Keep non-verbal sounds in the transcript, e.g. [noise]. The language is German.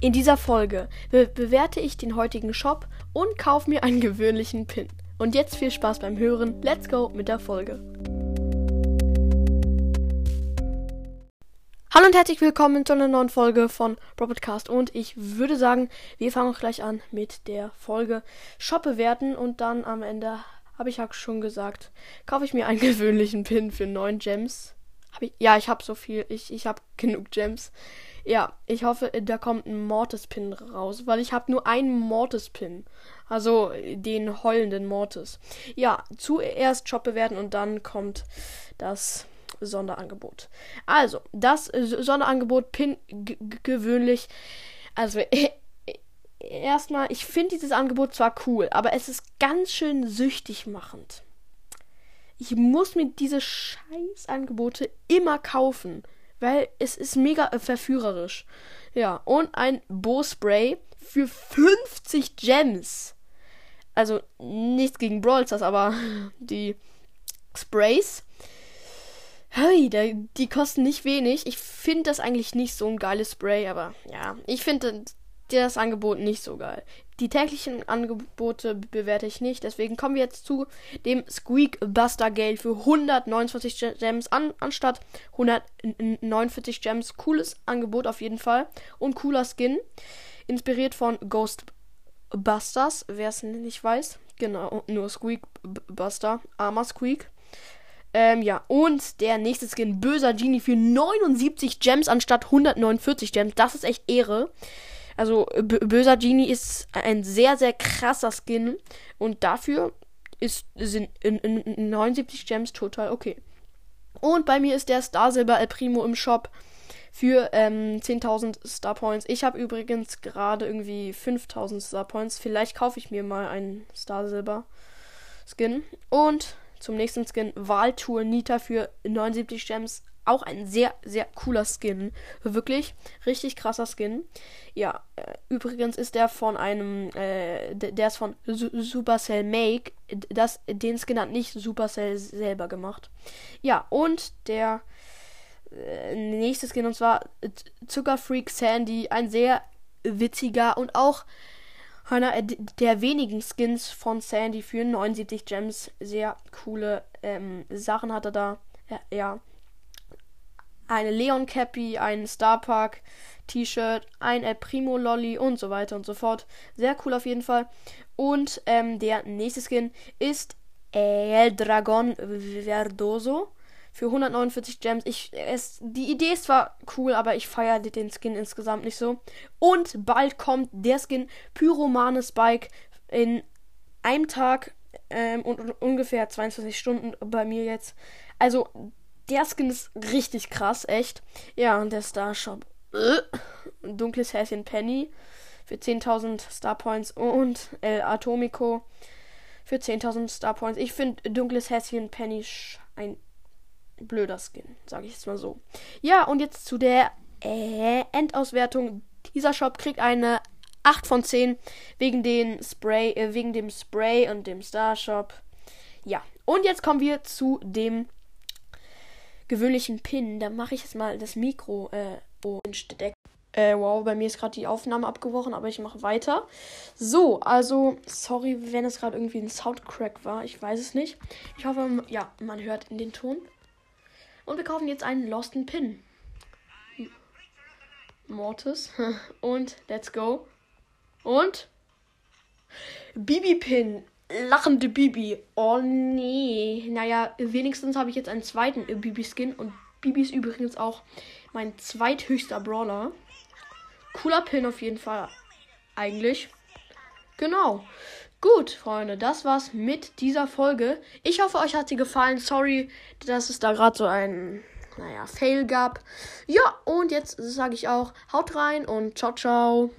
In dieser Folge be bewerte ich den heutigen Shop und kaufe mir einen gewöhnlichen Pin. Und jetzt viel Spaß beim Hören. Let's go mit der Folge. Hallo und herzlich willkommen zu einer neuen Folge von Robotcast. Und ich würde sagen, wir fangen auch gleich an mit der Folge Shop bewerten. Und dann am Ende, habe ich ja schon gesagt, kaufe ich mir einen [laughs] gewöhnlichen Pin für 9 Gems. Hab ich, ja, ich habe so viel. Ich, ich habe genug Gems. Ja, ich hoffe, da kommt ein Mortis-Pin raus, weil ich habe nur einen Mortis-Pin. Also den heulenden Mortis. Ja, zuerst Shop bewerten und dann kommt das Sonderangebot. Also, das Sonderangebot Pin gewöhnlich. Also, [laughs] erstmal, ich finde dieses Angebot zwar cool, aber es ist ganz schön süchtig machend. Ich muss mir diese Scheißangebote immer kaufen. Weil es ist mega verführerisch. Ja, und ein Bo-Spray für 50 Gems. Also nichts gegen Brawl Stars, aber [laughs] die Sprays. Hey, die kosten nicht wenig. Ich finde das eigentlich nicht so ein geiles Spray, aber ja, ich finde das Angebot nicht so geil. Die täglichen Angebote bewerte ich nicht, deswegen kommen wir jetzt zu dem Squeak Buster Gale für 129 Gems an, anstatt 149 Gems. Cooles Angebot auf jeden Fall und cooler Skin. Inspiriert von Ghostbusters, wer es nicht weiß. Genau, nur Squeak Buster, armer Squeak. Ähm, ja, und der nächste Skin, böser Genie für 79 Gems anstatt 149 Gems. Das ist echt Ehre. Also böser Genie ist ein sehr, sehr krasser Skin. Und dafür ist, sind in, in 79 Gems total okay. Und bei mir ist der Star Silber El Primo im Shop für ähm, 10.000 Star Points. Ich habe übrigens gerade irgendwie 5.000 Star Points. Vielleicht kaufe ich mir mal einen Star Silber Skin. Und zum nächsten Skin Wahltour Nita für 79 Gems auch ein sehr, sehr cooler Skin. Wirklich richtig krasser Skin. Ja, äh, übrigens ist der von einem, äh, der ist von Su Supercell Make. Das, den Skin hat nicht Supercell selber gemacht. Ja, und der äh, nächste Skin, und zwar Zuckerfreak Sandy. Ein sehr witziger und auch einer der wenigen Skins von Sandy für 79 Gems. Sehr coole ähm, Sachen hat er da. Ja, ja eine Leon Cappy, ein Starpark T-Shirt, ein El Primo Lolly und so weiter und so fort. Sehr cool auf jeden Fall. Und ähm, der nächste Skin ist El Dragon Verdoso für 149 Gems. Ich, es, die Idee ist zwar cool, aber ich feiere den Skin insgesamt nicht so. Und bald kommt der Skin Pyromane Spike in einem Tag ähm, und, und ungefähr 22 Stunden bei mir jetzt. Also der Skin ist richtig krass, echt. Ja, und der Star Shop. Äh, dunkles Häschen Penny für 10.000 Star Points und El Atomico für 10.000 Star Points. Ich finde dunkles Häschen Penny ein blöder Skin, sage ich jetzt mal so. Ja, und jetzt zu der äh, Endauswertung. Dieser Shop kriegt eine 8 von 10 wegen den Spray, äh, wegen dem Spray und dem Star Shop. Ja, und jetzt kommen wir zu dem gewöhnlichen Pin. Da mache ich jetzt mal das Mikro äh, oh, äh, wow, bei mir ist gerade die Aufnahme abgebrochen, aber ich mache weiter. So, also, sorry, wenn es gerade irgendwie ein Soundcrack war. Ich weiß es nicht. Ich hoffe, ja, man hört in den Ton. Und wir kaufen jetzt einen Losten Pin. Mortis. [laughs] Und let's go. Und Bibi Pin lachende Bibi. Oh nee. Naja, wenigstens habe ich jetzt einen zweiten Bibi-Skin. Und Bibi ist übrigens auch mein zweithöchster Brawler. Cooler Pin auf jeden Fall. Eigentlich. Genau. Gut, Freunde, das war's mit dieser Folge. Ich hoffe, euch hat sie gefallen. Sorry, dass es da gerade so ein, naja, Fail gab. Ja, und jetzt sage ich auch, haut rein und ciao, ciao.